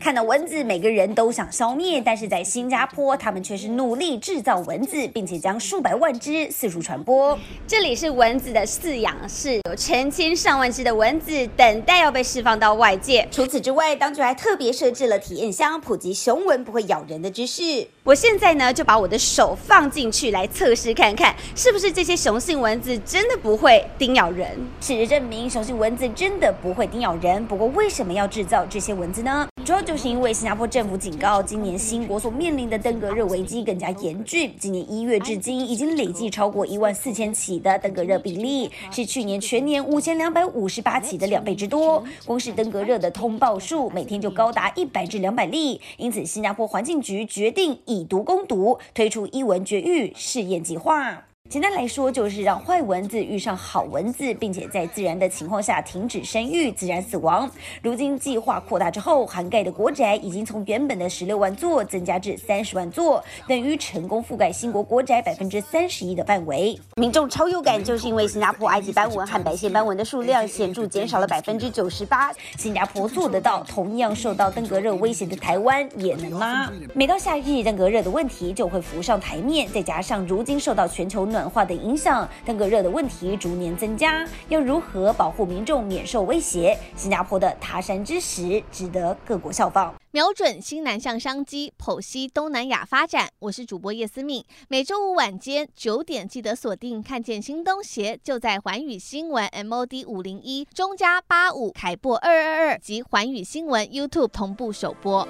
看到蚊子，每个人都想消灭，但是在新加坡，他们却是努力制造蚊子，并且将数百万只四处传播。这里是蚊子的饲养室，有成千上万只的蚊子等待要被释放到外界。除此之外，当局还特别设置了体验箱，普及雄蚊不会咬人的知识。我现在呢，就把我的手放进去来测试看看，是不是这些雄性蚊子真的不会叮咬人。事实证明，雄性蚊子真的不会叮咬人。不过，为什么要制造这些蚊子呢？主要就是因为新加坡政府警告，今年新国所面临的登革热危机更加严峻。今年一月至今，已经累计超过一万四千起的登革热病例，是去年全年五千两百五十八起的两倍之多。光是登革热的通报数，每天就高达一百至两百例。因此，新加坡环境局决定以毒攻毒，推出伊蚊绝育试验计划。简单来说，就是让坏蚊子遇上好蚊子，并且在自然的情况下停止生育、自然死亡。如今计划扩大之后，涵盖的国宅已经从原本的十六万座增加至三十万座，等于成功覆盖新国国宅百分之三十一的范围。民众超有感，就是因为新加坡埃及斑蚊和白线斑蚊的数量显著减少了百分之九十八。新加坡做得到，同样受到登革热威胁的台湾也能吗？每到夏季，登革热的问题就会浮上台面，再加上如今受到全球暖暖化的影响，登革热的问题逐年增加，要如何保护民众免受威胁？新加坡的他山之石值得各国效仿，瞄准新南向商机，剖析东南亚发展。我是主播叶思敏，每周五晚间九点记得锁定，看见新东协就在环宇新闻 MOD 五零一中加八五凯播二二二及环宇新闻 YouTube 同步首播。